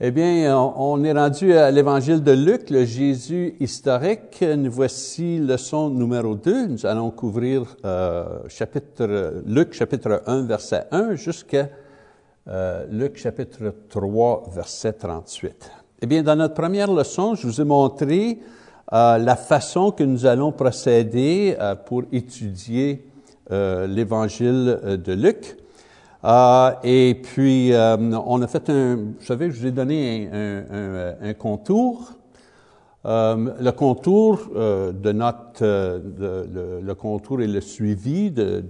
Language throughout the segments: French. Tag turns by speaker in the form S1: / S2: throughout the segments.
S1: Eh bien, on est rendu à l'évangile de Luc, le Jésus historique. Nous voici leçon numéro 2. Nous allons couvrir euh, Luc chapitre 1, verset 1 jusqu'à euh, Luc chapitre 3, verset 38. Eh bien, dans notre première leçon, je vous ai montré euh, la façon que nous allons procéder pour étudier l'évangile de Luc. Euh, et puis, euh, on a fait un, vous savez, je vous ai donné un, un, un contour. Euh, le contour euh, de notre, le, contour et le suivi de,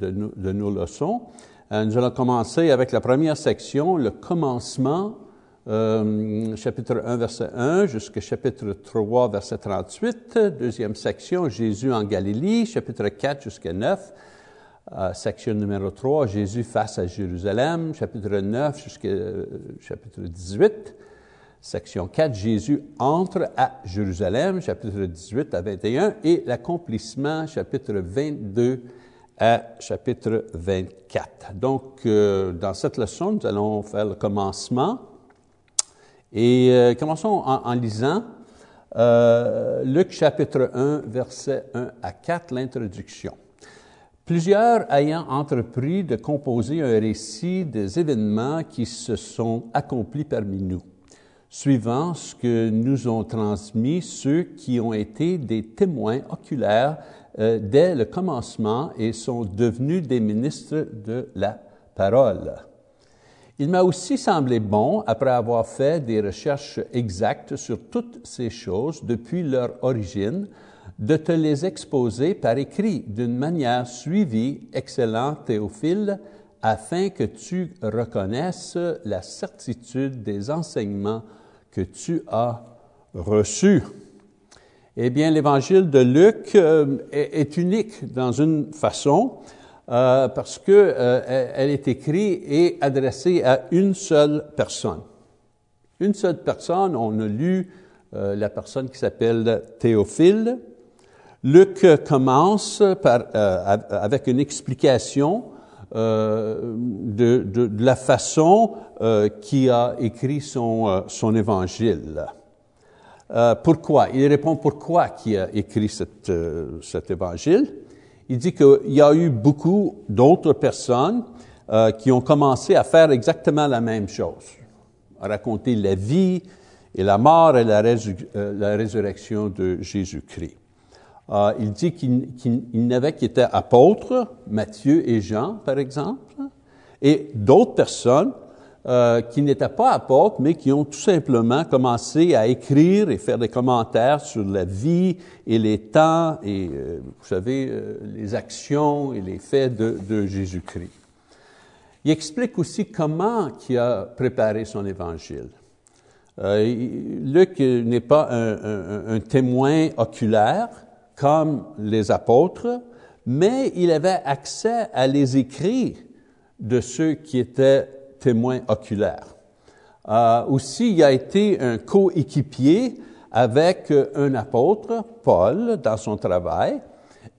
S1: nos, leçons. nous allons commencer avec la première section, le commencement, chapitre 1, verset 1, jusqu'à chapitre 3, verset 38. Deuxième section, Jésus en Galilée, chapitre 4 jusqu'à 9. Section numéro 3, Jésus face à Jérusalem, chapitre 9 jusqu'à euh, chapitre 18. Section 4, Jésus entre à Jérusalem, chapitre 18 à 21, et l'accomplissement, chapitre 22 à chapitre 24. Donc, euh, dans cette leçon, nous allons faire le commencement. Et euh, commençons en, lisant Luc chapitre 1, verset 1 à 4, l'introduction. Plusieurs ayant entrepris de composer un récit des événements qui se sont accomplis parmi nous, suivant ce que nous ont transmis ceux qui ont été des témoins oculaires euh, dès le commencement et sont devenus des ministres de la parole. Il m'a aussi semblé bon, après avoir fait des recherches exactes sur toutes ces choses depuis leur origine, de te les exposer par écrit d'une manière suivie, excellent Théophile, afin que tu reconnaisses la certitude des enseignements que tu as reçus. Eh bien, l'évangile de Luc euh, est, unique dans une façon euh, parce que euh, elle est écrite et adressée à une seule personne. Une seule personne, on a lu la personne qui s'appelle Théophile, Luc commence par, euh, avec une explication euh, de, la façon euh, qui a écrit son, euh, son évangile. Pourquoi? Il répond pourquoi qui a écrit cette, cet évangile? Il dit qu'il y a eu beaucoup d'autres personnes qui ont commencé à faire exactement la même chose, à raconter la vie et la mort et la résurrection de Jésus-Christ. Euh, il dit qu'il qu n'avait qui étaient apôtres, Matthieu et Jean, par exemple, et d'autres personnes euh, qui n'étaient pas apôtres, mais qui ont tout simplement commencé à écrire et faire des commentaires sur la vie et les temps et, euh, vous savez, les actions et les faits de, Jésus-Christ. Il explique aussi comment il a préparé son évangile. Luc n'est pas un témoin oculaire, comme les apôtres, mais il avait accès à les écrits de ceux qui étaient témoins oculaires. Euh, aussi, il a été un coéquipier avec un apôtre, Paul, dans son travail,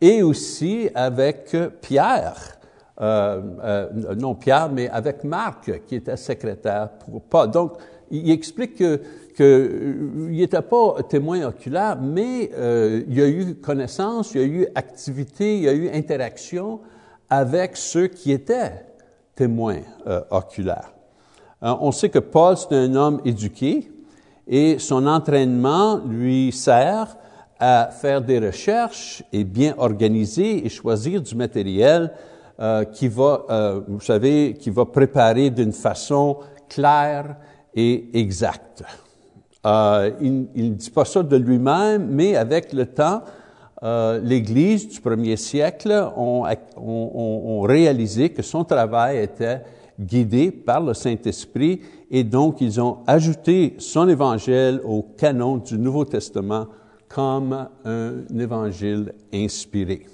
S1: et aussi avec Pierre, euh, euh, non Pierre, mais avec Marc, qui était secrétaire pour Paul. Donc, il explique que qu'il n'était pas témoin oculaire, mais euh, il y a eu connaissance, il y a eu activité, il y a eu interaction avec ceux qui étaient témoins euh, oculaires. Euh, on sait que Paul, c'est un homme éduqué et son entraînement lui sert à faire des recherches et bien organiser et choisir du matériel euh, qui va, euh, vous savez, qui va préparer d'une façon claire et exacte. Euh, il ne dit pas ça de lui-même, mais avec le temps, euh, l'Église du premier siècle ont, réalisé que son travail était guidé par le Saint-Esprit et donc ils ont ajouté son évangile au canon du Nouveau Testament comme un évangile inspiré.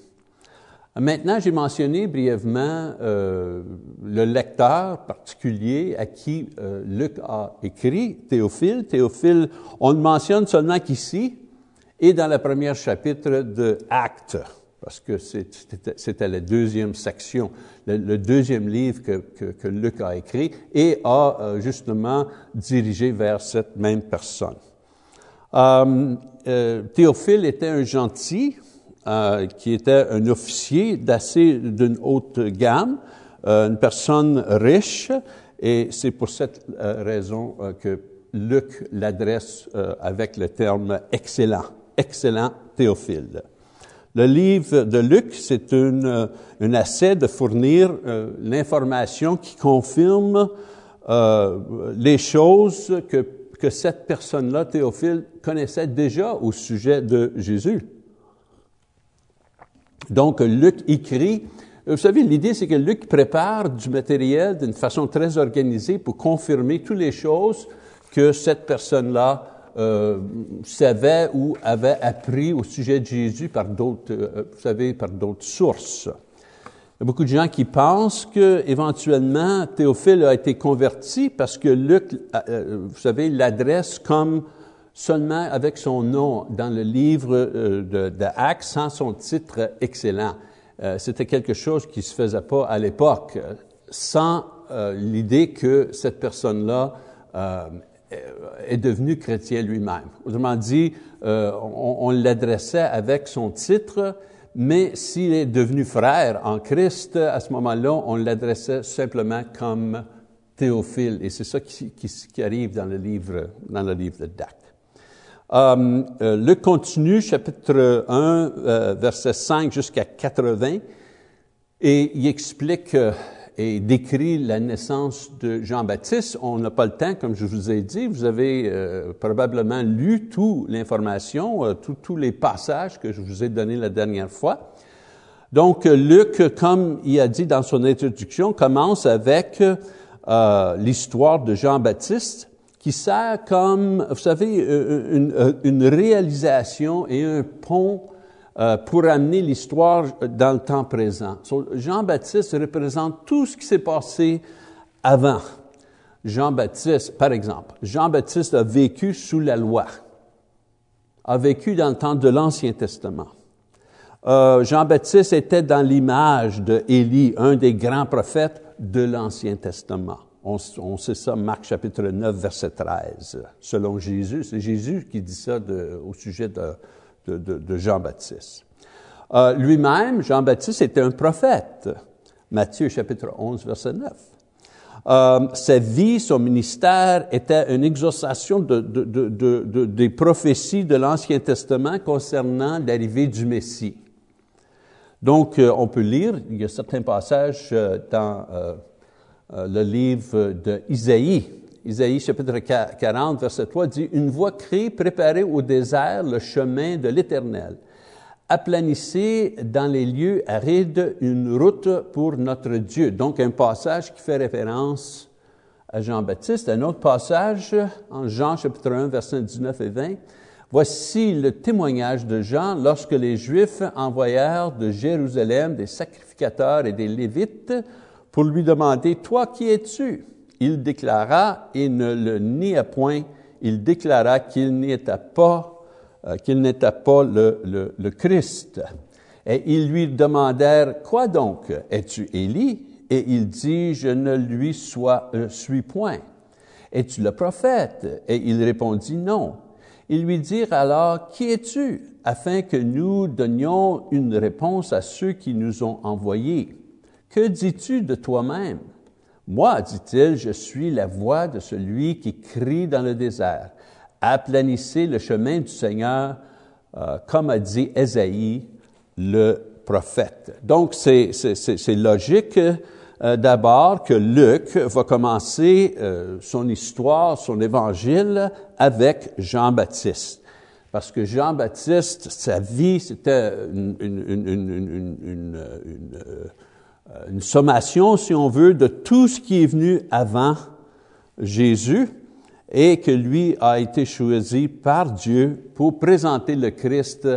S1: Maintenant, j'ai mentionné brièvement euh, le lecteur particulier à qui euh, Luc a écrit, Théophile. Théophile, on le mentionne seulement qu'ici et dans le premier chapitre de Actes. parce que c'était la deuxième section, le, deuxième livre que, Luc a écrit et a euh, justement dirigé vers cette même personne. Théophile était un gentil, euh, qui était un officier d'assez d'une haute gamme, euh, une personne riche, et c'est pour cette euh, raison que Luc l'adresse avec le terme excellent, excellent Théophile. Le livre de Luc, c'est une, un essai de fournir l'information qui confirme les choses que, que cette personne-là, Théophile, connaissait déjà au sujet de Jésus. Donc, Luc écrit. Vous savez, l'idée, c'est que Luc prépare du matériel d'une façon très organisée pour confirmer toutes les choses que cette personne-là euh, savait ou avait appris au sujet de Jésus par d'autres, euh, vous savez, par d'autres sources. Il y a beaucoup de gens qui pensent que éventuellement Théophile a été converti parce que Luc, euh, vous savez, l'adresse comme seulement avec son nom dans le livre euh, de, de sans son titre excellent. Euh, c'était quelque chose qui se faisait pas à l'époque, sans euh, l'idée que cette personne-là est devenu chrétien lui-même. Autrement dit, on, l'adressait avec son titre, mais s'il est devenu frère en Christ, à ce moment-là, on l'adressait simplement comme Théophile. Et c'est ça qui, arrive dans le livre, dans le livre d'Actes. Euh, euh, le continu, chapitre 1, euh, verset 5 jusqu'à 80, et il explique et décrit la naissance de Jean-Baptiste. On n'a pas le temps, comme je vous ai dit. Vous avez probablement lu toute l'information, tous les passages que je vous ai donnés la dernière fois. Donc, Luc, comme il a dit dans son introduction, commence avec l'histoire de Jean-Baptiste qui sert comme, vous savez, euh, euh, une, euh, réalisation et un pont pour amener l'histoire dans le temps présent. Jean-Baptiste représente tout ce qui s'est passé avant. Jean-Baptiste, par exemple, Jean-Baptiste a vécu sous la loi, a vécu dans le temps de l'Ancien Testament. Euh, Jean-Baptiste était dans l'image de Élie, un des grands prophètes de l'Ancien Testament. On, sait ça, Marc chapitre 9, verset 13. Selon Jésus, c'est Jésus qui dit ça au sujet de, Jean-Baptiste. Euh, lui-même, Jean-Baptiste était un prophète. Matthieu chapitre 11, verset 9. Euh, sa vie, son ministère était une exaucation de, des prophéties de l'Ancien Testament concernant l'arrivée du Messie. Donc, euh, on peut lire, il y a certains passages dans le livre d'Isaïe. Isaïe chapitre 40, verset 3 dit, Une voix crie, préparez au désert le chemin de l'Éternel. Aplanissez dans les lieux arides une route pour notre Dieu. Donc un passage qui fait référence à Jean-Baptiste. Un autre passage en Jean chapitre 1, verset 19 et 20. Voici le témoignage de Jean lorsque les Juifs envoyèrent de Jérusalem des sacrificateurs et des Lévites pour lui demander, Toi, qui es-tu? Il déclara, et ne le nia point, il déclara qu'il n'était pas, euh, qu'il n'était pas le, Christ. Et ils lui demandèrent, Quoi donc? Es-tu Élie? Et il dit, Je ne lui euh, suis point. Es-tu le prophète? Et il répondit, Non. Ils lui dirent alors, Qui es-tu? afin que nous donnions une réponse à ceux qui nous ont envoyés. Que dis-tu de toi-même? Moi, dit-il, je suis la voix de celui qui crie dans le désert. Aplanissez le chemin du Seigneur, euh, comme a dit Ésaïe, le prophète. Donc, c'est logique euh, d'abord que Luc va commencer euh, son histoire, son évangile avec Jean-Baptiste. Parce que Jean-Baptiste, sa vie, c'était une, une, une, une une sommation, si on veut, de tout ce qui est venu avant Jésus et que lui a été choisi par Dieu pour présenter le Christ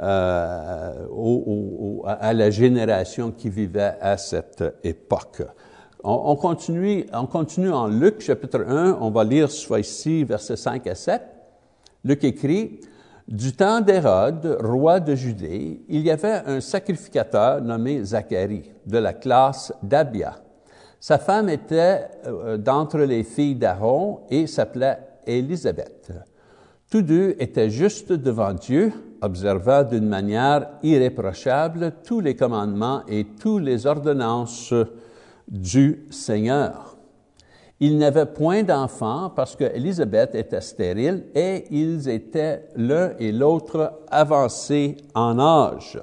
S1: euh, à la génération qui vivait à cette époque. On, on, continue, on continue en Luc chapitre 1, on va lire soit ici versets 5 à 7. Luc écrit, Du temps d'Hérode, roi de Judée, il y avait un sacrificateur nommé Zacharie, de la classe d'Abia. Sa femme était euh, d'entre les filles d'Aaron et s'appelait Élisabeth. Tous deux étaient justes devant Dieu, observant d'une manière irréprochable tous les commandements et toutes les ordonnances du Seigneur. Ils n'avaient point d'enfants parce que Élisabeth était stérile et ils étaient l'un et l'autre avancés en âge.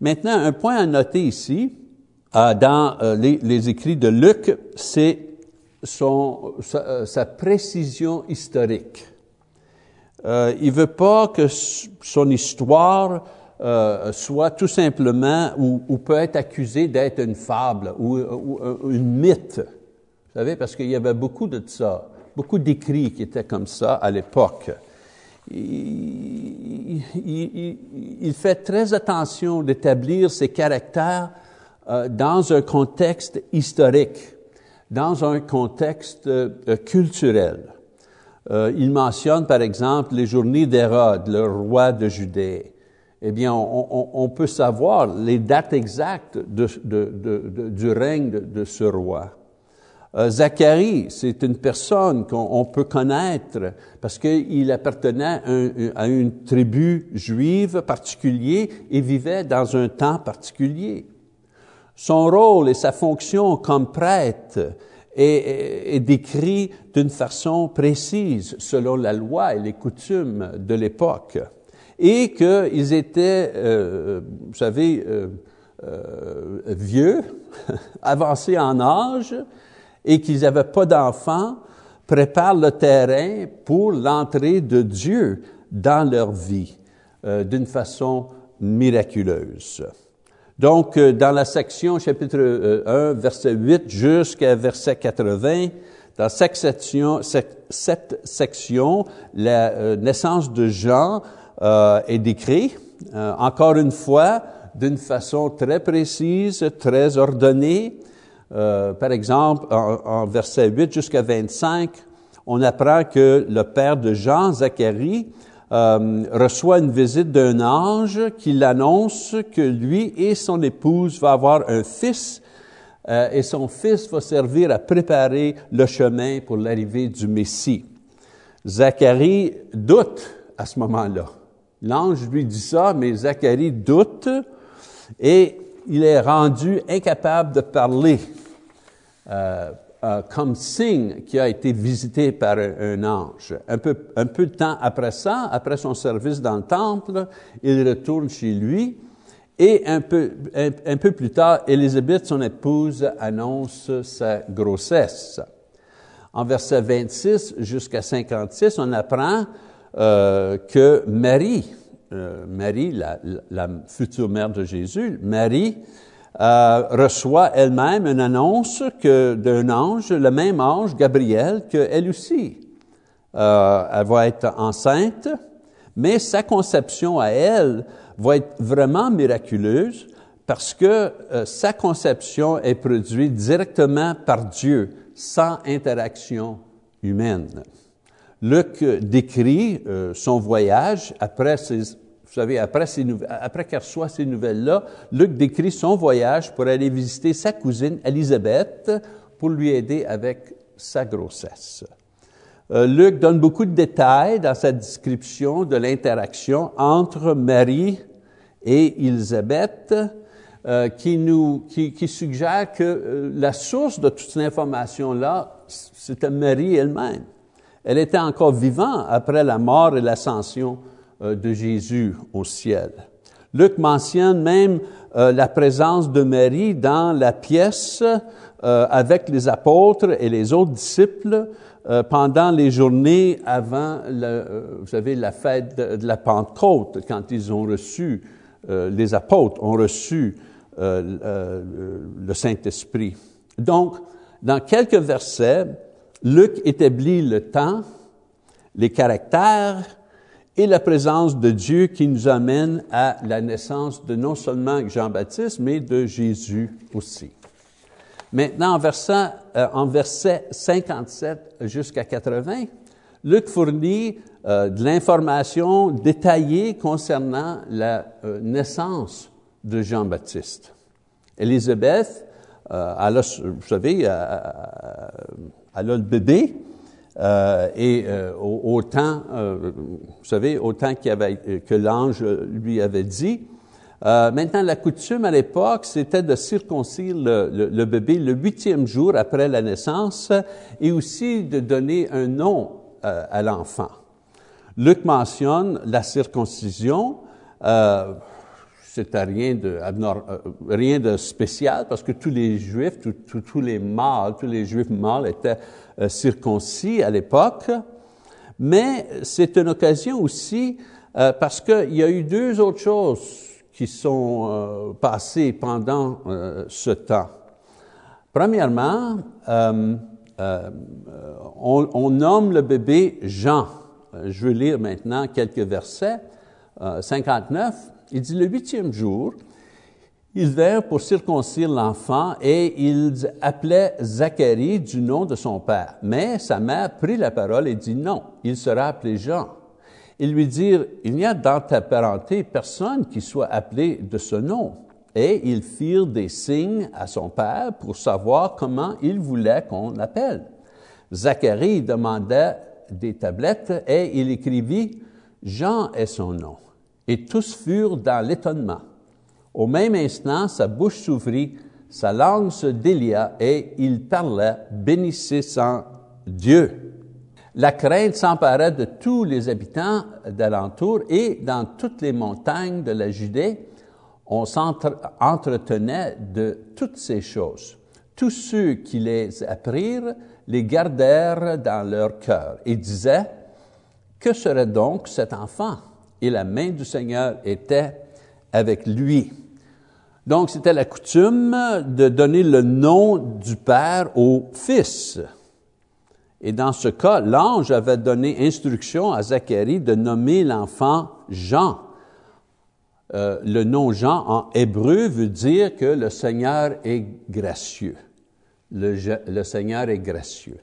S1: Maintenant, un point à noter ici, euh, dans euh, les, écrits de Luc, c'est son, sa, précision historique. Euh, il veut pas que son histoire euh, soit tout simplement ou, peut être accusée d'être une fable ou, une mythe. Vous savez, parce qu'il y avait beaucoup de ça, beaucoup d'écrits qui étaient comme ça à l'époque. Il, fait très attention d'établir ses caractères euh, dans un contexte historique, dans un contexte euh, culturel. Euh, il mentionne, par exemple, les journées d'Hérode, le roi de Judée. Eh bien, on, peut savoir les dates exactes du règne de, ce roi. Euh, Zacharie, c'est une personne qu'on peut connaître parce qu'il appartenait à, une tribu juive particulière et vivait dans un temps particulier. Son rôle et sa fonction comme prêtre est, décrit d'une façon précise selon la loi et les coutumes de l'époque. Et qu'ils étaient, euh, vous savez, euh, vieux, avancés en âge, et qu'ils n'avaient pas d'enfants, préparent le terrain pour l'entrée de Dieu dans leur vie d'une façon miraculeuse. Donc, euh, dans la section chapitre 1, euh, verset 8 jusqu'à verset 80, dans cette section, la euh, naissance de Jean est décrite, encore une fois, d'une façon très précise, très ordonnée. Par exemple, en, en verset 8 jusqu'à 25, on apprend que le père de Jean, Zacharie, euh, reçoit une visite d'un ange qui l'annonce que lui et son épouse vont avoir un fils euh, et son fils va servir à préparer le chemin pour l'arrivée du Messie. Zacharie doute à ce moment-là. L'ange lui dit ça, mais Zacharie doute et il est rendu incapable de parler. Euh, comme signe qu'il a été visité par un, ange. Un peu, un peu de temps après ça, après son service dans le temple, il retourne chez lui et un peu, un, peu plus tard, Élisabeth, son épouse, annonce sa grossesse. En verset 26 jusqu'à 56, on apprend euh, que Marie, euh, Marie, la, la, future mère de Jésus, Marie, euh, reçoit elle-même une annonce que d'un ange, le même ange, Gabriel, qu'elle aussi. Euh, elle va être enceinte, mais sa conception à elle va être vraiment miraculeuse parce que euh, sa conception est produite directement par Dieu, sans interaction humaine. Luc décrit euh, son voyage après ses vous savez, après, qu'elle reçoit ces nouvelles-là, Luc décrit son voyage pour aller visiter sa cousine Élisabeth pour lui aider avec sa grossesse. Euh, Luc donne beaucoup de détails dans sa description de l'interaction entre Marie et Élisabeth, euh, qui nous, qui, suggère que euh, la source de toute cette information-là, c'était Marie elle-même. Elle était encore vivante après la mort et l'ascension de Jésus au ciel. Luc mentionne même euh, la présence de Marie dans la pièce euh, avec les apôtres et les autres disciples pendant les journées avant, vous savez, la fête de, la Pentecôte, quand ils ont reçu, les apôtres ont reçu le Saint-Esprit. Donc, dans quelques versets, Luc établit le temps, les caractères, et la présence de Dieu qui nous amène à la naissance de non seulement Jean-Baptiste, mais de Jésus aussi. Maintenant, en verset, euh, en verset 57 jusqu'à 80, Luc fournit euh, de l'information détaillée concernant la euh, naissance de Jean-Baptiste. Élisabeth, a, vous savez, elle a le bébé, et autant, vous savez, autant qu'il avait, que l'ange lui avait dit. maintenant, la coutume à l'époque, c'était de circoncire le, le, bébé le huitième jour après la naissance et aussi de donner un nom à l'enfant. Luc mentionne la circoncision. Euh, c'était rien de, euh, rien de spécial parce que tous les Juifs, tous les mâles, tous les Juifs mâles étaient euh, circoncis à l'époque. Mais c'est une occasion aussi euh, parce qu'il y a eu deux autres choses qui sont passées pendant ce temps. Premièrement, on, on nomme le bébé Jean. Euh, je veux lire maintenant quelques versets. 59, euh, il dit, le huitième jour, ils vinrent pour circoncire l'enfant et ils appelaient Zacharie du nom de son père. Mais sa mère prit la parole et dit, non, il sera appelé Jean. Ils lui dirent, il n'y a dans ta parenté personne qui soit appelé de ce nom. Et ils firent des signes à son père pour savoir comment il voulait qu'on l'appelle. Zacharie demandait des tablettes et il écrivit Jean est son nom. Et tous furent dans l'étonnement. Au même instant, sa bouche s'ouvrit, sa langue se délia et il parlait, bénissant Dieu. La crainte s'empara de tous les habitants d'alentour et dans toutes les montagnes de la Judée, on s'entretenait de toutes ces choses. Tous ceux qui les apprirent les gardèrent dans leur cœur et disaient, que serait donc cet enfant? Et la main du Seigneur était avec lui. Donc, c'était la coutume de donner le nom du Père au Fils. Et dans ce cas, l'ange avait donné instruction à Zacharie de nommer l'enfant Jean. Euh, le nom Jean en hébreu veut dire que le Seigneur est gracieux le, Seigneur est gracieux.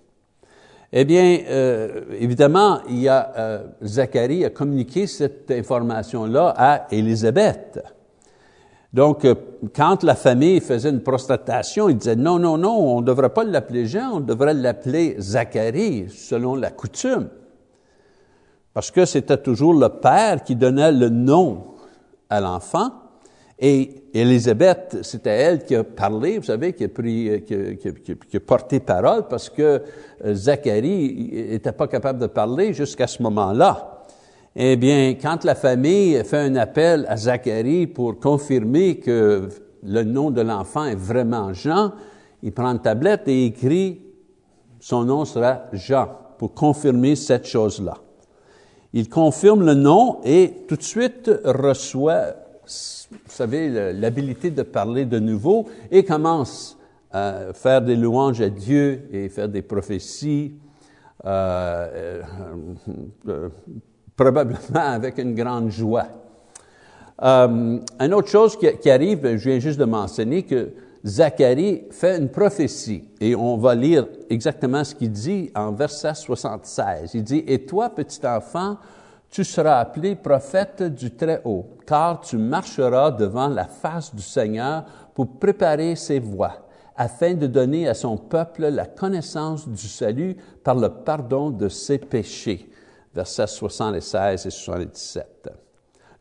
S1: Eh bien, euh, évidemment, il a, euh, Zacharie a communiqué cette information-là à Élisabeth. Donc, euh, quand la famille faisait une prostatation, il disait non, non, non, on ne devrait pas l'appeler Jean, on devrait l'appeler Zacharie, selon la coutume. Parce que c'était toujours le père qui donnait le nom à l'enfant. Et Élisabeth, c'était elle qui a parlé, vous savez, qui a, pris, qui, a, porté parole parce que euh, Zacharie n'était pas capable de parler jusqu'à ce moment-là. Eh bien, quand la famille fait un appel à Zacharie pour confirmer que le nom de l'enfant est vraiment Jean, il prend une tablette et écrit son nom sera Jean pour confirmer cette chose-là. Il confirme le nom et tout de suite reçoit vous savez, l'habilité de parler de nouveau et commence à faire des louanges à Dieu et faire des prophéties, euh, euh, probablement avec une grande joie. Euh, une autre chose qui, qui, arrive, je viens juste de mentionner que Zacharie fait une prophétie et on va lire exactement ce qu'il dit en verset 76. Il dit, Et toi, petit enfant, tu seras appelé prophète du Très-Haut, car tu marcheras devant la face du Seigneur pour préparer ses voies, afin de donner à son peuple la connaissance du salut par le pardon de ses péchés. Versets 76 et 77.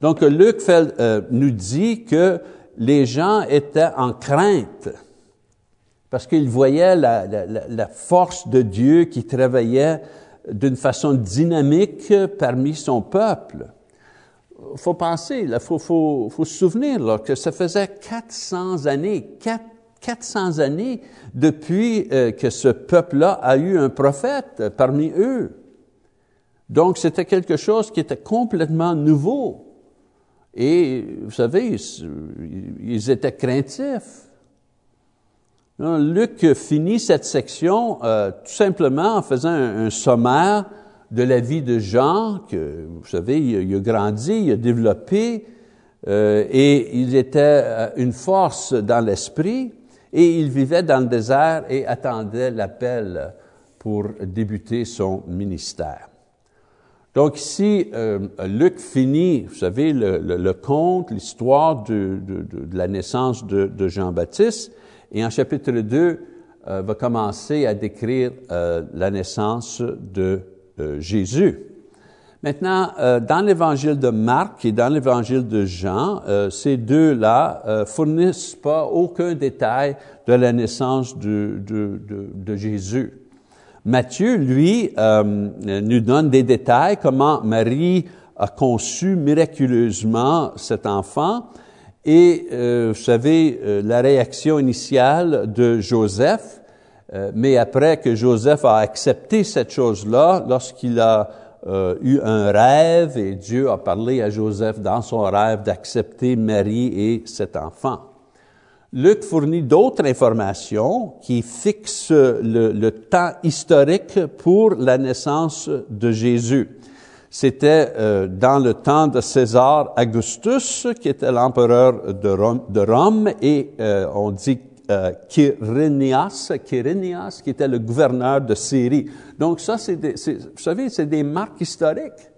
S1: Donc, Luc euh, nous dit que les gens étaient en crainte parce qu'ils voyaient la, force de Dieu qui travaillait d'une façon dynamique parmi son peuple. Faut penser, il faut, se souvenir que ça faisait 400 années, 400 années depuis euh, que ce peuple-là a eu un prophète parmi eux. Donc c'était quelque chose qui était complètement nouveau. Et vous savez, ils étaient craintifs. Luc finit cette section euh, tout simplement en faisant un, sommaire de la vie de Jean, que vous savez, il, a grandi, il a développé, euh, et il était euh, une force dans l'esprit, et il vivait dans le désert et attendait l'appel pour débuter son ministère. Donc ici, euh, Luc finit, vous savez, le, conte, l'histoire de, la naissance de, Jean-Baptiste, et en chapitre 2, euh, va commencer à décrire euh, la naissance de Jésus. Maintenant, dans l'évangile de Marc et dans l'évangile de Jean, ces deux-là fournissent pas aucun détail de la naissance de Jésus. Matthieu, lui, euh, nous donne des détails comment Marie a conçu miraculeusement cet enfant. Et euh, vous savez, euh, la réaction initiale de Joseph, mais après que Joseph a accepté cette chose-là, lorsqu'il a eu un rêve et Dieu a parlé à Joseph dans son rêve d'accepter Marie et cet enfant. Luc fournit d'autres informations qui fixent le, temps historique pour la naissance de Jésus. C'était euh, dans le temps de César Augustus, qui était l'empereur de Rome, et euh, on dit euh, Quirinias, qui était le gouverneur de Syrie. Donc ça, vous savez, c'est des marques historiques.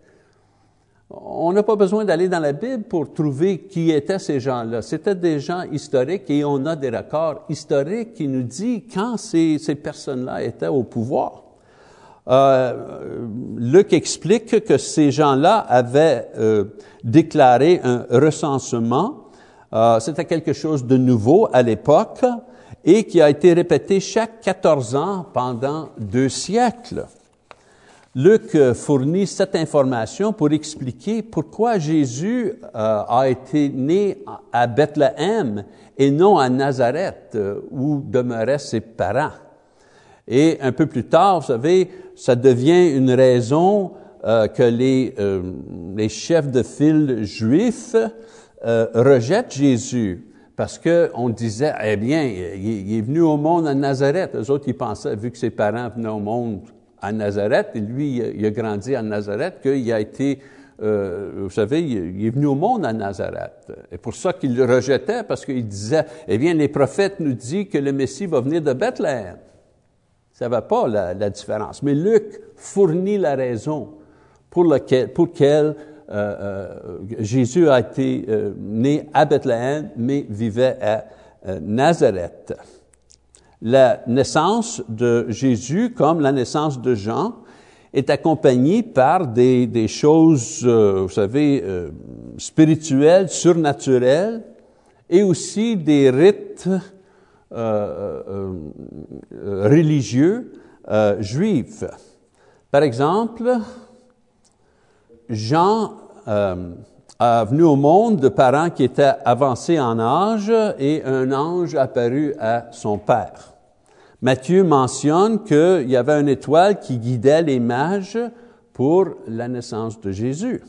S1: On n'a pas besoin d'aller dans la Bible pour trouver qui étaient ces gens-là. C'était des gens historiques et on a des records historiques qui nous disent quand ces, personnes-là étaient au pouvoir. Euh, Luc explique que ces gens-là avaient euh, déclaré un recensement. Euh, C'était quelque chose de nouveau à l'époque et qui a été répété chaque 14 ans pendant deux siècles. Luc euh, fournit cette information pour expliquer pourquoi Jésus euh, a été né à Bethléem et non à Nazareth euh, où demeuraient ses parents. Et un peu plus tard, vous savez, ça devient une raison que les, chefs de file juifs rejettent Jésus parce que on disait, eh bien, il, est venu au monde à Nazareth. Les autres, ils pensaient, vu que ses parents venaient au monde à Nazareth, et lui, il a grandi à Nazareth, qu'il a été, euh, vous savez, il est venu au monde à Nazareth. Et pour ça qu'il le rejetait, parce qu'il disait, eh bien, les prophètes nous disent que le Messie va venir de Bethléem. Ça va pas la, différence. Mais Luc fournit la raison pour laquelle, pour euh, euh, Jésus a été euh, né à Bethléem, mais vivait à euh, Nazareth la naissance de Jésus, comme la naissance de Jean, est accompagnée par des, choses, euh, vous savez, euh, spirituelles, surnaturelles, et aussi des rites euh, religieux juifs. Par exemple, Jean a venu au monde de parents qui étaient avancés en âge et un ange apparut à son père. Matthieu mentionne qu'il y avait une étoile qui guidait les mages pour la naissance de Jésus.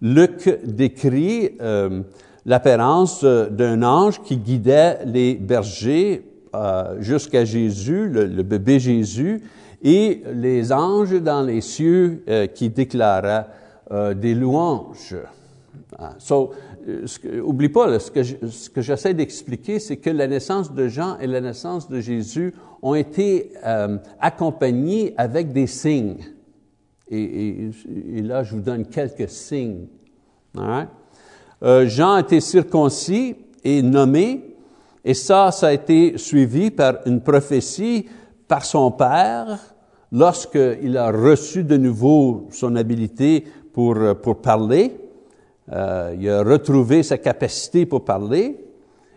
S1: Luc décrit euh, l'apparence d'un ange qui guidait les bergers euh, jusqu'à Jésus, le, bébé Jésus, et les anges dans les cieux euh, qui déclaraient des louanges. Ah, ce oublie pas, ce que, j'essaie d'expliquer, c'est que la naissance de Jean et la naissance de Jésus ont été euh, accompagnées avec des signes. Et, là, je vous donne quelques signes. Euh, Jean a été circoncis et nommé, et ça, ça a été suivi par une prophétie par son père lorsqu'il a reçu de nouveau son habilité pour, pour parler. Euh, il a retrouvé sa capacité pour parler,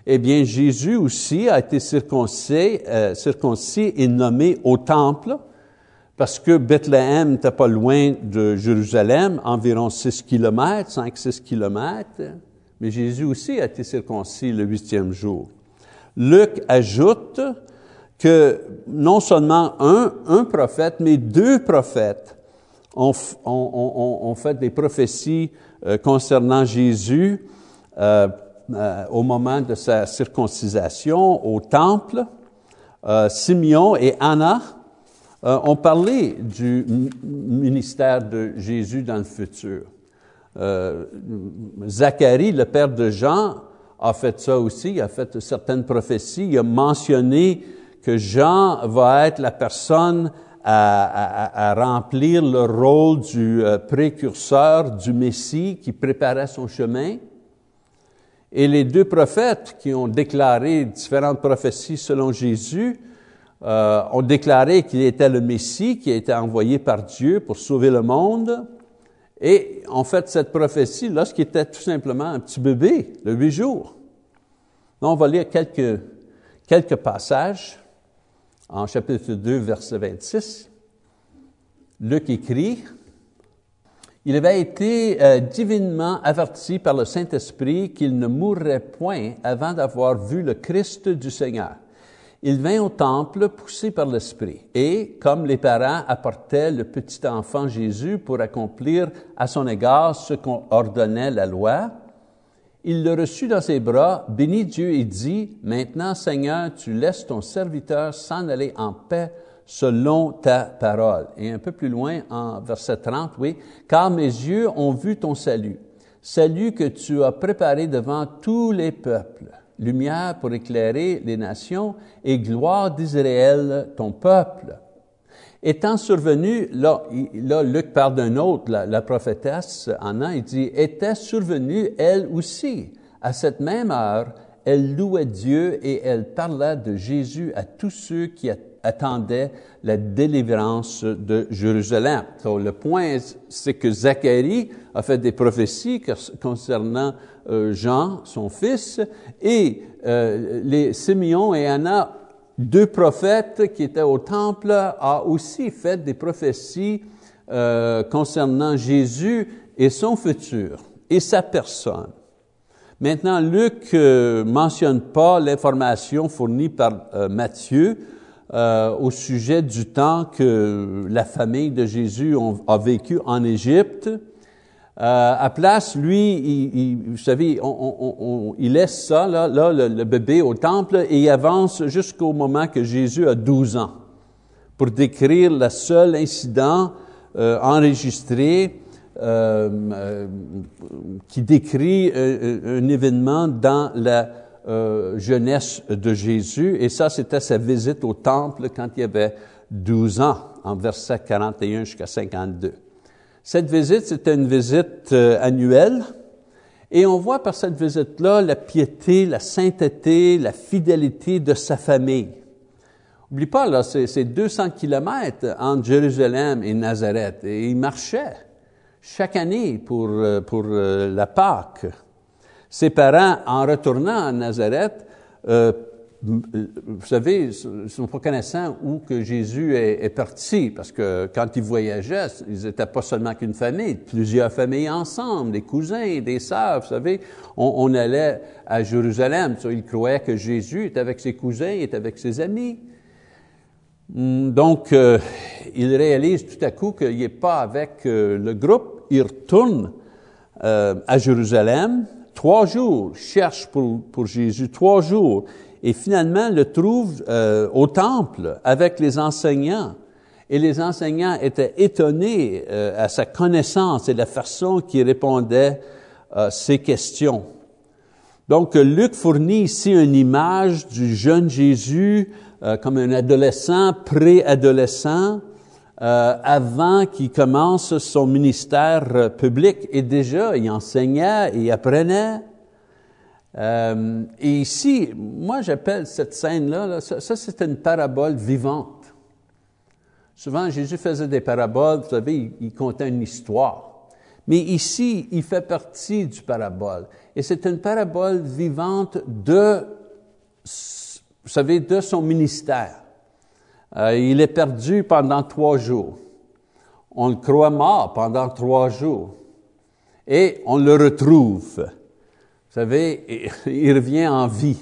S1: eh bien Jésus aussi a été circoncis, euh, circoncis et nommé au temple, parce que Bethléem n'était pas loin de Jérusalem, environ 6 kilomètres, 5-6 kilomètres, mais Jésus aussi a été circoncis le huitième jour. Luc ajoute que non seulement un, prophète, mais deux prophètes ont fait des prophéties euh, concernant Jésus euh, euh, au moment de sa circoncisation au temple. Simeon et Anna ont parlé du ministère de Jésus dans le futur. Zacharie, le père de Jean, a fait ça aussi, a fait certaines prophéties, il a mentionné que Jean va être la personne à, remplir le rôle du euh, précurseur du Messie qui préparait son chemin. Et les deux prophètes qui ont déclaré différentes prophéties selon Jésus euh, ont déclaré qu'il était le Messie qui a été envoyé par Dieu pour sauver le monde. Et en fait, cette prophétie, lorsqu'il était tout simplement un petit bébé, de huit jours. on va lire quelques, quelques passages en chapitre 2, verset 26. Luc écrit, il avait été euh, divinement averti par le Saint-Esprit qu'il ne mourrait point avant d'avoir vu le Christ du Seigneur. Il vint au temple poussé par l'Esprit, et comme les parents apportaient le petit enfant Jésus pour accomplir à son égard ce qu'on ordonnait la loi, il le reçut dans ses bras, bénit Dieu et dit, Maintenant Seigneur, tu laisses ton serviteur s'en aller en paix selon ta parole. Et un peu plus loin, en verset 30, oui, car mes yeux ont vu ton salut, salut que tu as préparé devant tous les peuples, lumière pour éclairer les nations et gloire d'Israël, ton peuple. Étant survenu, là, là Luc parle d'un autre, la, prophétesse Anna, il dit, était survenue elle aussi. À cette même heure, elle louait Dieu et elle parlait de Jésus à tous ceux qui attendait la délivrance de Jérusalem. le point, c'est que Zacharie a fait des prophéties concernant euh, Jean, son fils, et euh, les Simeon et Anna, deux prophètes qui étaient au temple, a aussi fait des prophéties euh, concernant Jésus et son futur et sa personne. Maintenant, Luc ne mentionne pas l'information fournie par Matthieu euh, au sujet du temps que la famille de Jésus a vécu en Égypte. Euh, à place, lui, il, vous savez, il laisse ça, là, le, bébé au temple, et il avance jusqu'au moment que Jésus a 12 ans, pour décrire le seul incident euh, enregistré euh, qui décrit un événement dans la jeunesse de Jésus, et ça, c'était sa visite au temple quand il avait 12 ans, en verset 41 jusqu'à 52. Cette visite, c'était une visite euh, annuelle, et on voit par cette visite-là la piété, la sainteté, la fidélité de sa famille. Oublie pas, là, c'est 200 kilomètres entre Jérusalem et Nazareth, et il marchait chaque année pour, euh, pour la Pâque. Ses parents, en retournant à Nazareth, euh, vous savez, sont pas connaissants où que Jésus est, parti, parce que quand ils voyageaient, ils n'étaient pas seulement qu'une famille, plusieurs familles ensemble, des cousins, des sœurs, vous savez. On, allait à Jérusalem, ils croyaient que Jésus était avec ses cousins, était avec ses amis. Hmm, donc, euh, ils réalisent tout à coup qu'il n'est pas avec euh, le groupe. Ils retournent à Jérusalem, trois jours, cherche pour, pour Jésus, trois jours, et finalement le trouve euh, au temple avec les enseignants. Et les enseignants étaient étonnés euh, à sa connaissance et la façon qu'il répondait à ces questions. Donc, Luc fournit ici une image du jeune Jésus euh, comme un adolescent, préadolescent, euh, avant qu'il commence son ministère euh, public. Et déjà, il enseignait, il apprenait. Euh, et ici, moi j'appelle cette scène-là, ça, c'est une parabole vivante. Souvent, Jésus faisait des paraboles, vous savez, il, contait une histoire. Mais ici, il fait partie du parabole. Et c'est une parabole vivante de, vous savez, de son ministère. Euh, il est perdu pendant trois jours. On le croit mort pendant trois jours. Et on le retrouve. Vous savez, il revient en vie.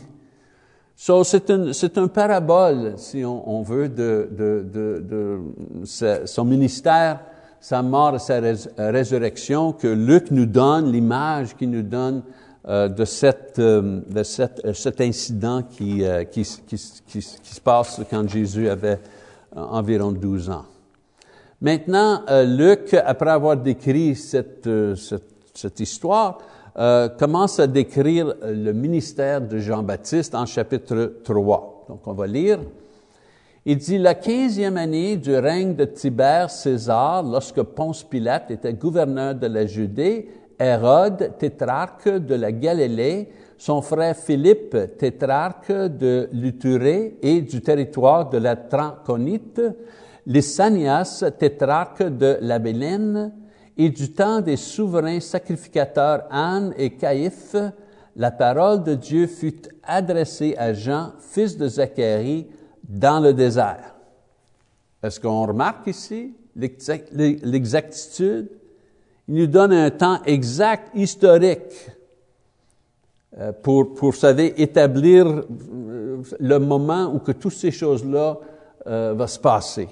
S1: So, c'est un, c'est un parabole, si on, veut, de, de, de, de, son ministère, sa mort et sa résurrection, que Luc nous donne, l'image qu'il nous donne euh, de, cette, euh, de cette, euh, cet incident qui, qui, qui, qui, se passe quand Jésus avait environ 12 ans. Maintenant, Luc, après avoir décrit cette, cette, cette histoire, commence à décrire le ministère de Jean-Baptiste en chapitre 3. Donc, on va lire. Il dit, la quinzième année du règne de Tibère César, lorsque Ponce Pilate était gouverneur de la Judée, Hérode, tétrarque de la Galilée, son frère Philippe, tétrarque de l'Uturée et du territoire de la Tranconite, Lysanias, tétrarque de la Bélène, et du temps des souverains sacrificateurs Anne et Caïphe, la parole de Dieu fut adressée à Jean, fils de Zacharie, dans le désert. Est-ce qu'on remarque ici l'exactitude? Il nous donne un temps exact, historique, euh, pour, pour, savez, établir euh, le moment où que toutes ces choses-là euh, vont se passer.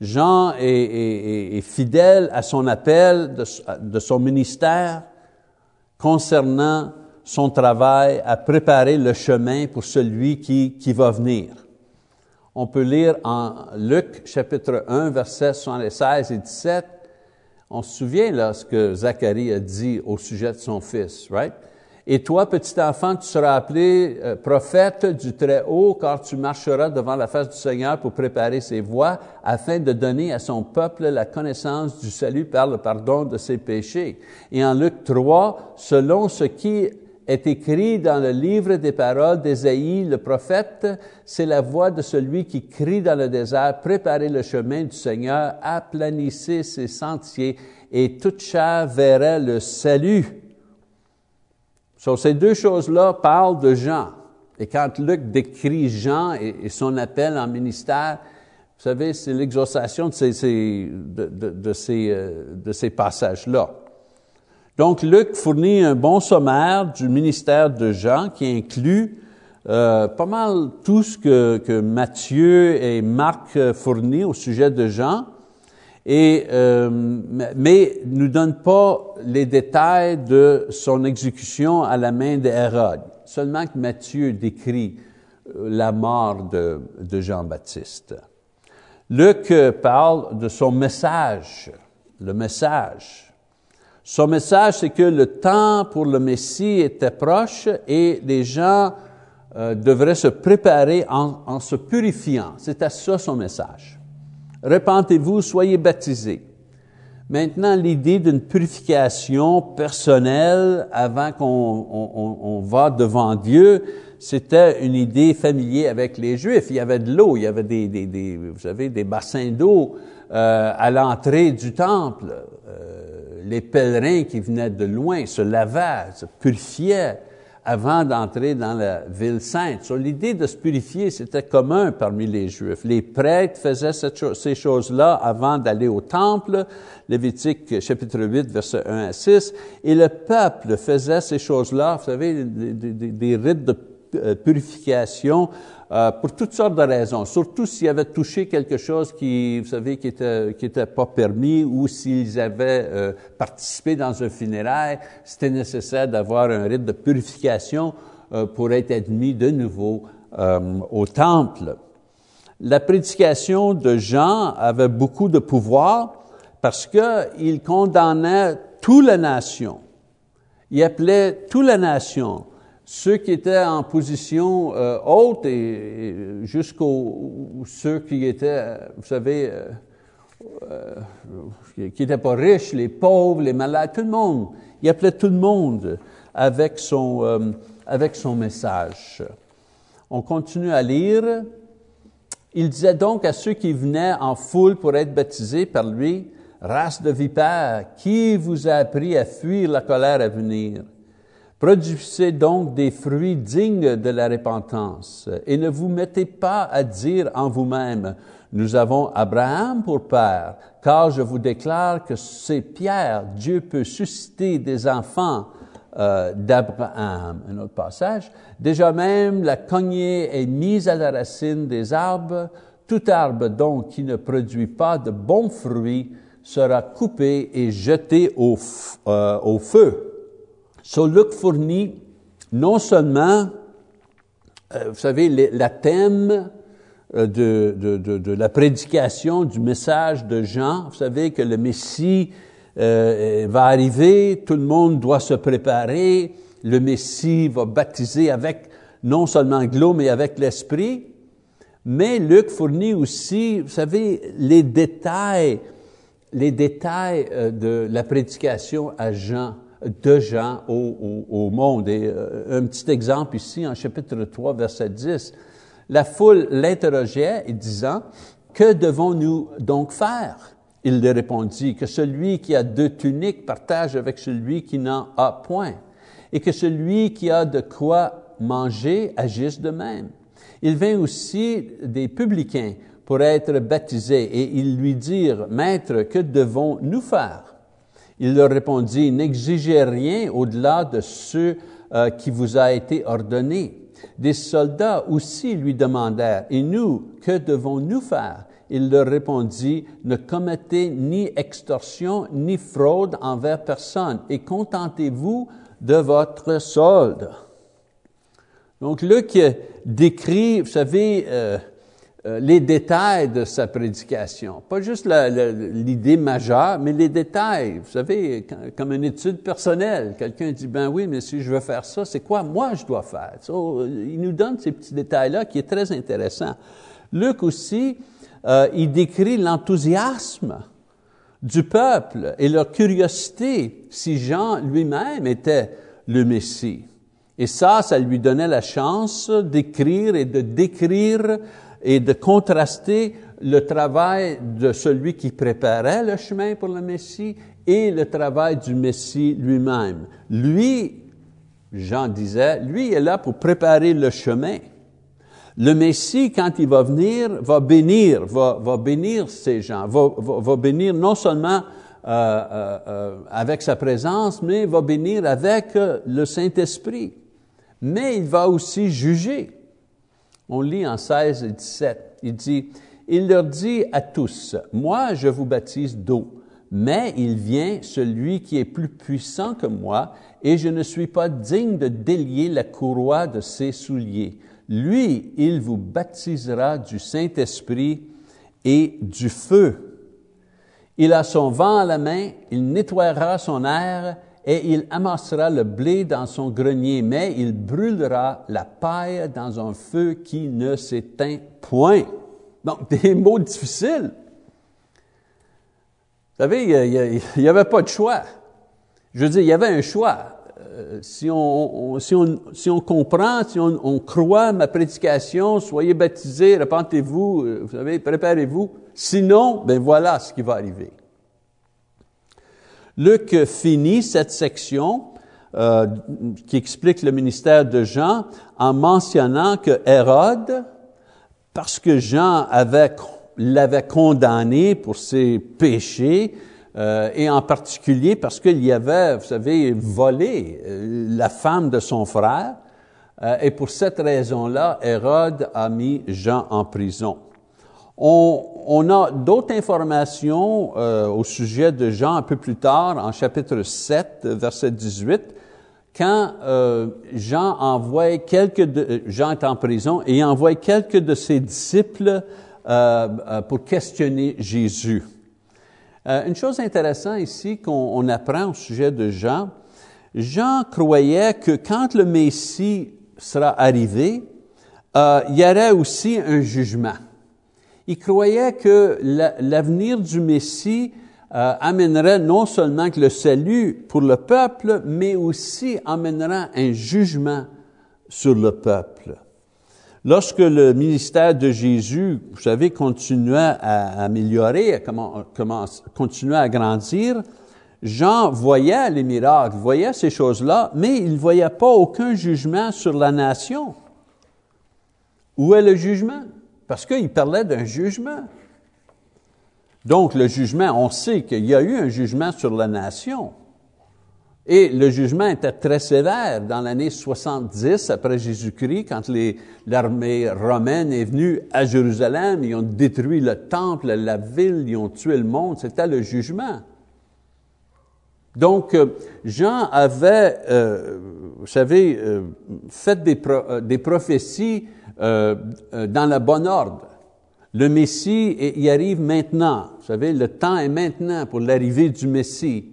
S1: Jean est, fidèle à son appel de, son ministère concernant son travail à préparer le chemin pour celui qui, va venir. On peut lire en Luc chapitre 1, versets 76 et 17. On se souvient là ce que Zacharie a dit au sujet de son fils, right? Et toi, petit enfant, tu seras appelé euh, prophète du Très-Haut, car tu marcheras devant la face du Seigneur pour préparer ses voies, afin de donner à son peuple la connaissance du salut par le pardon de ses péchés. Et en Luc 3, selon ce qui est écrit dans le livre des paroles d'Ésaïe, le prophète, c'est la voix de celui qui crie dans le désert, préparez le chemin du Seigneur, aplanissez ses sentiers, et toute chair verra le salut ces deux choses-là parlent de Jean. Et quand Luc décrit Jean et, son appel en ministère, vous savez, c'est ces, euh, de ces passages-là. Donc, Luc fournit un bon sommaire du ministère de Jean qui inclut euh, pas mal tout ce que, que Matthieu et Marc fournissent au sujet de Jean euh, mais nous donne pas les détails de son exécution à la main d'Hérode. Seulement que Matthieu décrit euh, la mort de, Jean-Baptiste. Luc parle de son message, le message. Son message, c'est que le temps pour le Messie était proche et les gens euh, devraient se préparer en, en se purifiant. C'était ça son message. Repentez-vous, soyez baptisés. Maintenant, l'idée d'une purification personnelle avant qu'on va devant Dieu, c'était une idée familière avec les Juifs. Il y avait de l'eau, il y avait des, vous savez, des bassins d'eau euh, à l'entrée du temple. Euh, les pèlerins qui venaient de loin se lavaient, se purifiaient avant d'entrer dans la ville sainte. So, l'idée de se purifier, c'était commun parmi les Juifs. Les prêtres faisaient ces choses-là avant d'aller au temple, Lévitique chapitre 8, verset 1 à 6, et le peuple faisait ces choses-là, vous savez, des, des rites de purification euh, pour toutes sortes de raisons, surtout s'ils avaient touché quelque chose qui, vous savez, qui était, qui était pas permis ou s'ils avaient euh, participé dans un funéraire, c'était nécessaire d'avoir un rite de purification euh, pour être admis de nouveau au temple. La prédication de Jean avait beaucoup de pouvoir parce qu'il condamnait toute la nation. Il appelait toute la nation ceux qui étaient en position euh, haute et, jusqu'aux ceux qui étaient, vous savez, euh, euh, qui n'étaient pas riches, les pauvres, les malades, tout le monde. Il appelait tout le monde avec son, avec son message. On continue à lire. Il disait donc à ceux qui venaient en foule pour être baptisés par lui, race de vipères, qui vous a appris à fuir la colère à venir? Produisez donc des fruits dignes de la repentance et ne vous mettez pas à dire en vous-même, nous avons Abraham pour père, car je vous déclare que c'est Pierre, Dieu peut susciter des enfants euh, d'Abraham. Un autre passage. Déjà même, la cognée est mise à la racine des arbres. Tout arbre donc qui ne produit pas de bons fruits sera coupé et jeté au, euh, au feu. So, Luc fournit non seulement, euh, vous savez, la thème euh, de, la prédication du message de Jean. Vous savez que le Messie euh, va arriver, tout le monde doit se préparer, le Messie va baptiser avec non seulement l'eau, mais avec l'Esprit. Mais Luc fournit aussi, vous savez, les détails, les détails de la prédication à Jean, de Jean au, au, monde. Et euh, un petit exemple ici, en chapitre 3, verset 10. La foule l'interrogeait, disant, Que devons-nous donc faire? Il lui répondit, que celui qui a deux tuniques partage avec celui qui n'en a point, et que celui qui a de quoi manger agisse de même. Il vint aussi des publicains pour être baptisés, et ils lui dirent, Maître, que devons-nous faire? Il leur répondit, N'exigez rien au-delà de ce euh, qui vous a été ordonné. Des soldats aussi lui demandèrent, Et nous, que devons-nous faire? il leur répondit, ne commettez ni extorsion ni fraude envers personne et contentez-vous de votre solde. Donc Luc décrit, vous savez, euh, les détails de sa prédication. Pas juste l'idée majeure, mais les détails. Vous savez, comme une étude personnelle. Quelqu'un dit, ben oui, mais si je veux faire ça, c'est quoi moi je dois faire? il nous donne ces petits détails-là qui est très intéressant. Luc aussi, euh, il décrit l'enthousiasme du peuple et leur curiosité si Jean lui-même était le Messie. Et ça, ça lui donnait la chance d'écrire et de décrire et de contraster le travail de celui qui préparait le chemin pour le Messie et le travail du Messie lui-même. Lui, Jean disait, lui est là pour préparer le chemin. Le Messie, quand il va venir, va bénir, va, va bénir ces gens, va, va, va bénir non seulement euh, euh, euh, avec sa présence, mais va bénir avec le Saint-Esprit. Mais il va aussi juger. On lit en 16 et 17, il dit, il leur dit à tous, moi je vous baptise d'eau, mais il vient celui qui est plus puissant que moi, et je ne suis pas digne de délier la courroie de ses souliers. Lui, il vous baptisera du Saint-Esprit et du feu. Il a son vent à la main, il nettoiera son air et il amassera le blé dans son grenier, mais il brûlera la paille dans un feu qui ne s'éteint point. Donc, des mots difficiles. Vous savez, il n'y avait pas de choix. Je veux dire, il y avait un choix. Euh, si, on, si, on, si on comprend, si on, on, croit ma prédication, soyez baptisés, repentez-vous, euh, vous savez, préparez-vous. Sinon, ben voilà ce qui va arriver. Luc finit cette section euh, qui explique le ministère de Jean en mentionnant que Hérode, parce que Jean avait, l'avait condamné pour ses péchés, euh, et en particulier parce qu'il y avait, vous savez, volé euh, la femme de son frère, euh, et pour cette raison-là, Hérode a mis Jean en prison. On, a d'autres informations au sujet de Jean un peu plus tard, en chapitre 7, verset 18, quand Jean envoie quelques de, Jean est en prison et envoie quelques de ses disciples pour questionner Jésus. Euh, une chose intéressante ici qu'on apprend au sujet de Jean, Jean croyait que quand le Messie sera arrivé, euh, il y aurait aussi un jugement. Il croyait que l'avenir du Messie euh, amènerait non seulement que le salut pour le peuple, mais aussi amènera un jugement sur le peuple. Lorsque le ministère de Jésus, vous savez, continuait à améliorer, à continuait à grandir, Jean voyait les miracles, voyait ces choses-là, mais il ne voyait pas aucun jugement sur la nation. Où est le jugement? Parce qu'il parlait d'un jugement. Donc, le jugement, on sait qu'il y a eu un jugement sur la nation. Et le jugement était très sévère. Dans l'année 70 après Jésus-Christ, quand l'armée romaine est venue à Jérusalem, ils ont détruit le temple, la ville, ils ont tué le monde, c'était le jugement. Donc, euh, Jean avait, euh, vous savez, euh, fait des, des prophéties dans le bon ordre. Le Messie y arrive maintenant. Vous savez, le temps est maintenant pour l'arrivée du Messie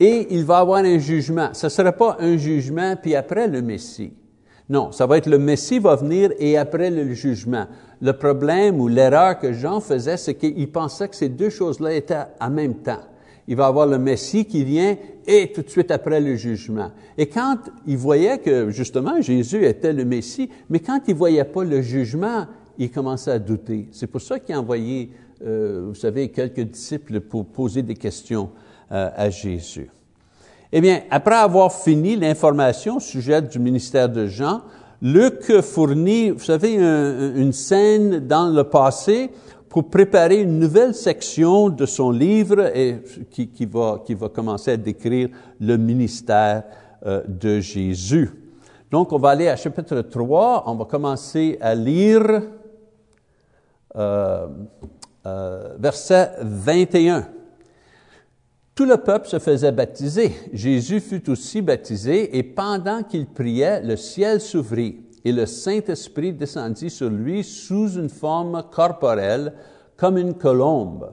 S1: et il va avoir un jugement. Ce ne sera pas un jugement puis après le Messie. Non, ça va être le Messie va venir et après le jugement. Le problème ou l'erreur que Jean faisait, c'est qu'il pensait que ces deux choses-là étaient en même temps. Il va avoir le Messie qui vient et tout de suite après le jugement. Et quand il voyait que justement Jésus était le Messie, mais quand il voyait pas le jugement, il commençait à douter. C'est pour ça qu'il a envoyé, euh, vous savez, quelques disciples pour poser des questions euh, à Jésus. Eh bien, après avoir fini l'information au sujet du ministère de Jean, Luc fournit, vous savez, une scène dans le passé pour préparer une nouvelle section de son livre et, qui, va, qui va commencer à décrire le ministère euh, de Jésus. Donc, on va aller à chapitre 3, on va commencer à lire euh, euh, verset 21. Tout le peuple se faisait baptiser. Jésus fut aussi baptisé et pendant qu'il priait, le ciel s'ouvrit et le Saint-Esprit descendit sur lui sous une forme corporelle comme une colombe.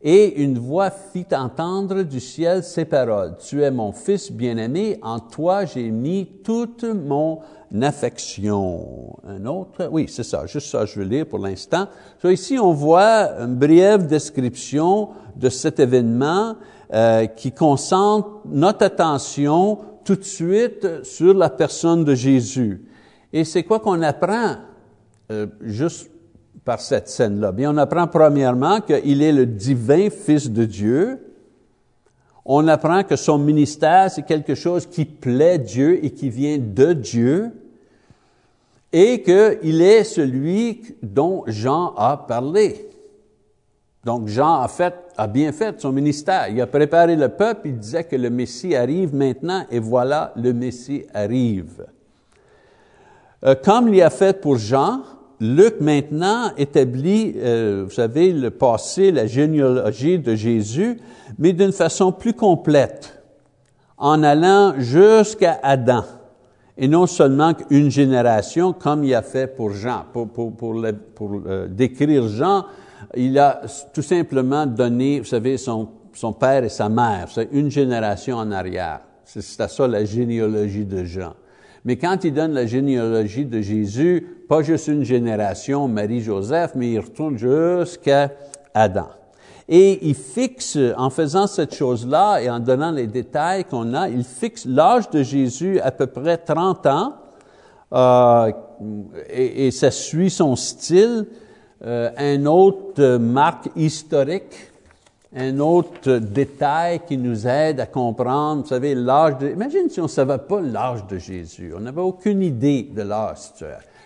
S1: Et une voix fit entendre du ciel ces paroles. Tu es mon fils bien-aimé, en toi j'ai mis toute mon affection. Un autre, oui, c'est ça, juste ça, je vais lire pour l'instant. ici, on voit une brève description de cet événement euh, qui concentre notre attention tout de suite sur la personne de Jésus. Et c'est quoi qu'on apprend euh, juste par cette scène-là? Bien, on apprend premièrement qu'il est le divin Fils de Dieu. On apprend que son ministère, c'est quelque chose qui plaît Dieu et qui vient de Dieu. Et qu'il est celui dont Jean a parlé. Donc Jean a, fait, a bien fait son ministère. Il a préparé le peuple, il disait que le Messie arrive maintenant, et voilà, le Messie arrive. Euh, comme il a fait pour Jean, Luc maintenant établit, euh, vous savez, le passé, la généalogie de Jésus, mais d'une façon plus complète, en allant jusqu'à Adam, et non seulement qu'une génération, comme il a fait pour Jean. Pour, pour, pour, pour euh, décrire Jean, il a tout simplement donné, vous savez, son, son père et sa mère, c'est une génération en arrière. C'est ça la généalogie de Jean. Mais quand il donne la généalogie de Jésus, pas juste une génération, Marie-Joseph, mais il retourne jusqu'à Adam. Et il fixe, en faisant cette chose-là et en donnant les détails qu'on a, il fixe l'âge de Jésus à peu près 30 ans, euh, et, ça suit son style. Euh, un autre marque historique un autre détail qui nous aide à comprendre, vous savez, l'âge de... Imagine si on ne savait pas l'âge de Jésus. On n'avait aucune idée de l'âge.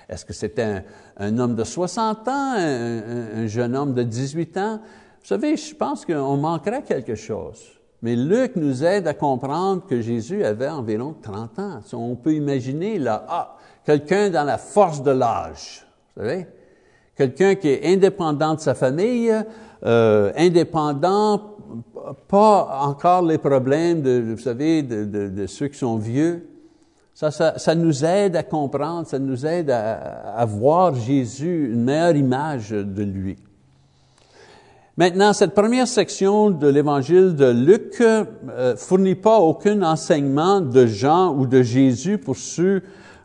S1: Est-ce que c'était un, homme de 60 ans, un, jeune homme de 18 ans? Vous savez, je pense qu'on manquerait quelque chose. Mais Luc nous aide à comprendre que Jésus avait environ 30 ans. On peut imaginer là, ah, quelqu'un dans la force de l'âge, vous savez? Quelqu'un qui est indépendant de sa famille, euh, indépendant, pas encore les problèmes de, vous savez, de, de, ceux qui sont vieux. Ça, ça, nous aide à comprendre, ça nous aide à, à, voir Jésus, une meilleure image de lui. Maintenant, cette première section de l'évangile de Luc euh, fournit pas aucun enseignement de Jean ou de Jésus pour ceux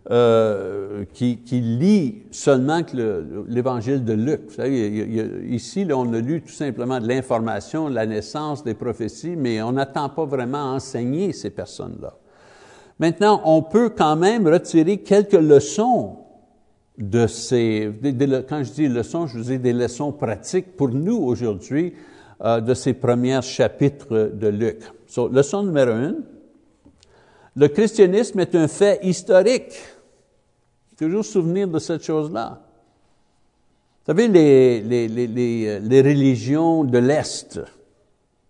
S1: euh, qui, qui, lit seulement l'évangile de Luc. Vous savez, ici, là, on a lu tout simplement de l'information, la naissance des prophéties, mais on n'attend pas vraiment à enseigner ces personnes-là. Maintenant, on peut quand même retirer quelques leçons de ces, quand je dis leçons, je vous dis des leçons pratiques pour nous aujourd'hui euh, de ces premiers chapitres de Luc. So, leçon numéro une, le christianisme est un fait historique. Toujours souvenir de cette chose-là. Vous savez, les, les, les, les religions de l'Est,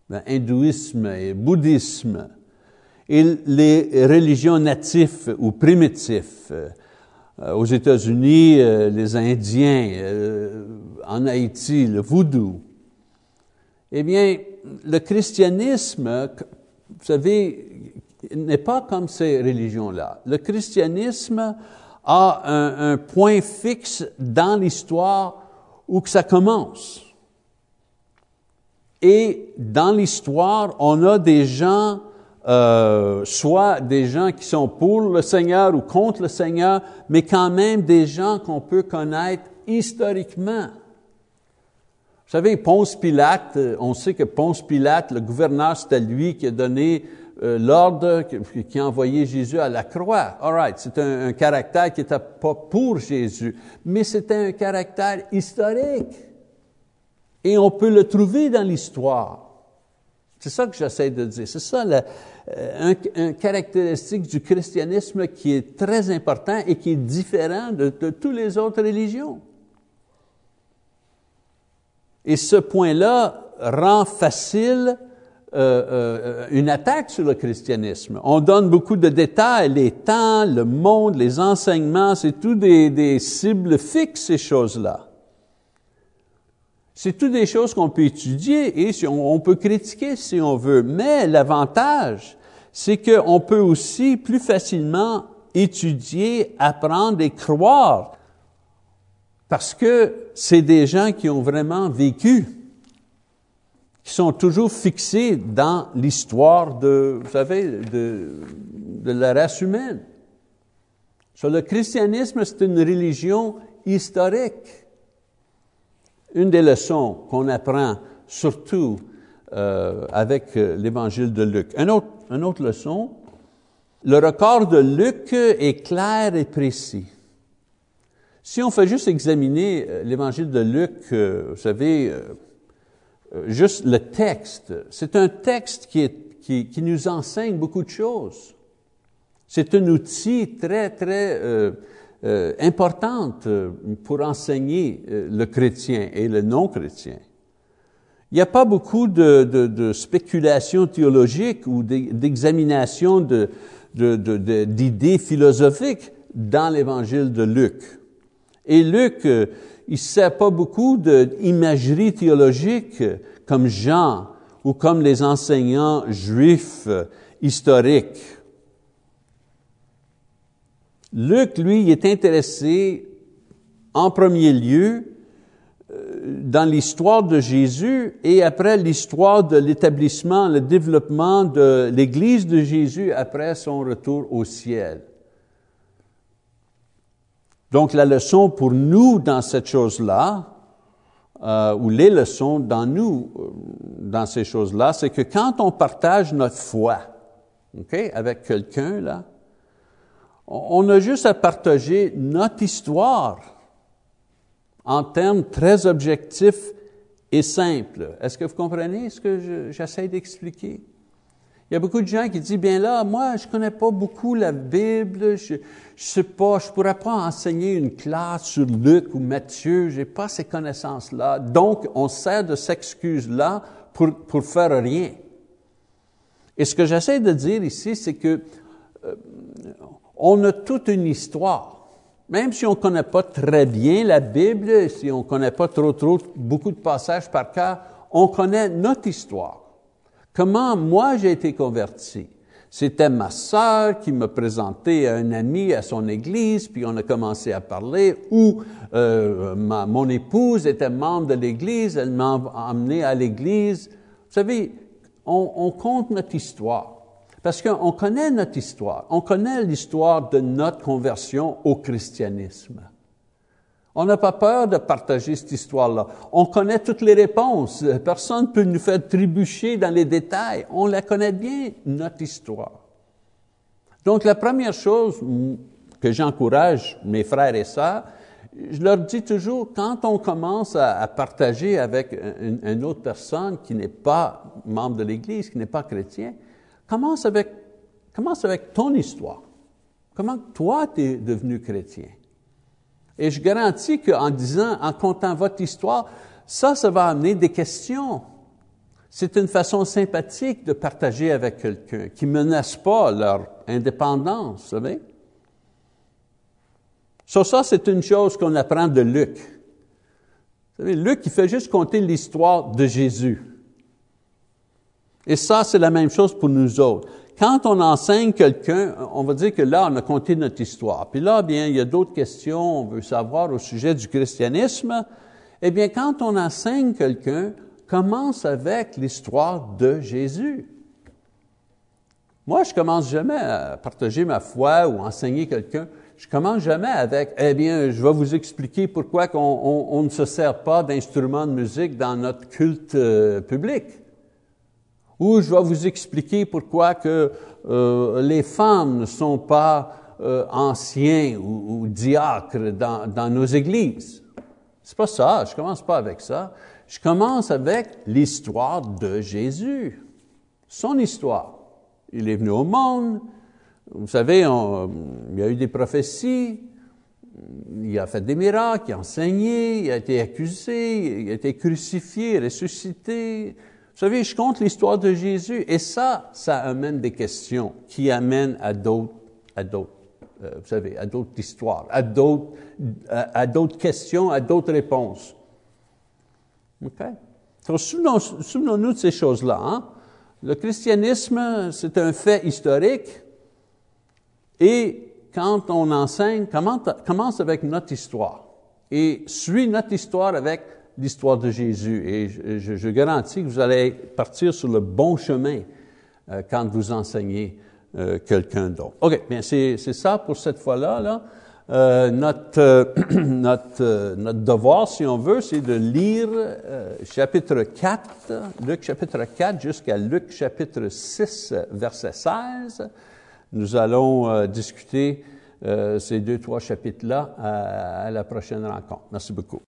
S1: hindouisme et bouddhisme, et les religions natives ou primitives, euh, aux États-Unis, euh, les Indiens, euh, en Haïti, le voodoo. Eh bien, le christianisme, vous savez, n'est pas comme ces religions-là. Le christianisme a un, point fixe dans l'histoire où que ça commence. Et dans l'histoire, on a des gens euh, soit des gens qui sont pour le Seigneur ou contre le Seigneur, mais quand même des gens qu'on peut connaître historiquement. Vous savez, Ponce Pilate, euh, on sait que Ponce Pilate, le gouverneur, c'était lui qui a donné euh, l'ordre, qui a envoyé Jésus à la croix. All right, c'est un, caractère qui n'était pas pour Jésus, mais c'était un caractère historique. Et on peut le trouver dans l'histoire. C'est ça que j'essaie de dire. C'est ça le, euh, un, caractéristique du christianisme qui est très important et qui est différent de, de toutes les autres religions. Et ce point-là rend facile euh, euh, une attaque sur le christianisme. On donne beaucoup de détails, les temps, le monde, les enseignements, c'est tout des, cibles fixes, ces choses-là. C'est tout des choses qu'on peut étudier et on, on peut critiquer si on veut. Mais l'avantage, c'est qu'on peut aussi plus facilement étudier, apprendre et croire parce que c'est des gens qui ont vraiment vécu, qui sont toujours fixés dans l'histoire de, vous savez, de, la race humaine. Sur le christianisme, c'est une religion historique. Une des leçons qu'on apprend, surtout euh, avec euh, l'évangile de Luc. Un autre, une autre leçon, le record de Luc est clair et précis. Si on fait juste examiner euh, l'évangile de Luc, vous savez, juste le texte, c'est un texte qui, qui, nous enseigne beaucoup de choses. C'est un outil très, très euh, euh, important pour enseigner le chrétien et le non-chrétien. Il n'y a pas beaucoup de, de, spéculation théologique ou d'examination d'idées philosophiques dans l'évangile de Luc. Et Luc, euh, il ne sait pas beaucoup d'imagerie théologique comme Jean ou comme les enseignants juifs historiques. Luc, lui, est intéressé en premier lieu euh, dans l'histoire de Jésus et après l'histoire de l'établissement, le développement de l'Église de Jésus après son retour au ciel. Donc la leçon pour nous dans cette chose-là, euh, ou les leçons dans nous, euh, dans ces choses-là, c'est que quand on partage notre foi, avec quelqu'un là, on a juste à partager notre histoire en termes très objectifs et simples. Est-ce que vous comprenez ce que j'essaie d'expliquer? Il y a beaucoup de gens qui disent, bien là, moi, je connais pas beaucoup la Bible, je, je sais pas, je pourrais pas enseigner une classe sur Luc ou Matthieu, j'ai pas ces connaissances-là. Donc, on sert de cette excuse-là pour, pour faire rien. Et ce que j'essaie de dire ici, c'est que euh, on a toute une histoire. Même si on ne connaît pas très bien la Bible, si on ne connaît pas trop, trop, beaucoup de passages par cœur, on connaît notre histoire. Comment moi j'ai été converti? C'était ma sœur qui me présentait à un ami à son église, puis on a commencé à parler, ou euh, mon épouse était membre de l'église, elle m'a emmené à l'église. Vous savez, on compte notre histoire, parce qu'on connaît notre histoire, on connaît l'histoire de notre conversion au christianisme. On n'a pas peur de partager cette histoire-là. On connaît toutes les réponses. Personne ne peut nous faire trébucher dans les détails. On la connaît bien, notre histoire. Donc, la première chose que j'encourage mes frères et sœurs, je leur dis toujours, quand on commence à, partager avec une, autre personne qui n'est pas membre de l'Église, qui n'est pas chrétien, commence avec, commence avec ton histoire. Comment toi, tu es devenu chrétien? Et je garantis qu'en disant, en comptant votre histoire, ça, ça va amener des questions. C'est une façon sympathique de partager avec quelqu'un qui ne menace pas leur indépendance, vous savez. Sur ça, c'est une chose qu'on apprend de Luc. Vous savez, Luc, il fait juste compter l'histoire de Jésus. Et ça, c'est la même chose pour nous autres quand on enseigne quelqu'un, on va dire que là, on a compté notre histoire. Puis là, bien, il y a d'autres questions, on veut savoir au sujet du christianisme. Eh bien, quand on enseigne quelqu'un, commence avec l'histoire de Jésus. Moi, je commence jamais à partager ma foi ou enseigner quelqu'un. Je commence jamais avec, eh bien, je vais vous expliquer pourquoi on, ne se sert pas d'instruments de musique dans notre culte euh, public. Ou je vais vous expliquer pourquoi que euh, les femmes ne sont pas euh, anciens ou, diacres dans, dans nos églises. C'est pas ça. Je commence pas avec ça. Je commence avec l'histoire de Jésus, son histoire. Il est venu au monde. Vous savez, il y a eu des prophéties. Il a fait des miracles, il a enseigné, il a été accusé, il a été crucifié, ressuscité. Vous savez, je compte l'histoire de Jésus et ça, ça amène des questions qui amènent à d'autres, à d'autres, euh, vous savez, à d'autres histoires, à d'autres, à, d'autres questions, à d'autres réponses. OK? Donc, souvenons-nous de ces choses-là. Hein? Le christianisme, c'est un fait historique et quand on enseigne, commence avec notre histoire? Et suit notre histoire avec l'histoire de Jésus. Et je, garantis que vous allez partir sur le bon chemin euh, quand vous enseignez euh, quelqu'un d'autre. OK, bien c'est ça pour cette fois-là. Là. Euh, notre, devoir, si on veut, c'est de lire chapitre 4, Luc chapitre 4 jusqu'à Luc chapitre 6, verset 16. Nous allons discuter ces deux, trois chapitres-là à la prochaine rencontre. Merci beaucoup.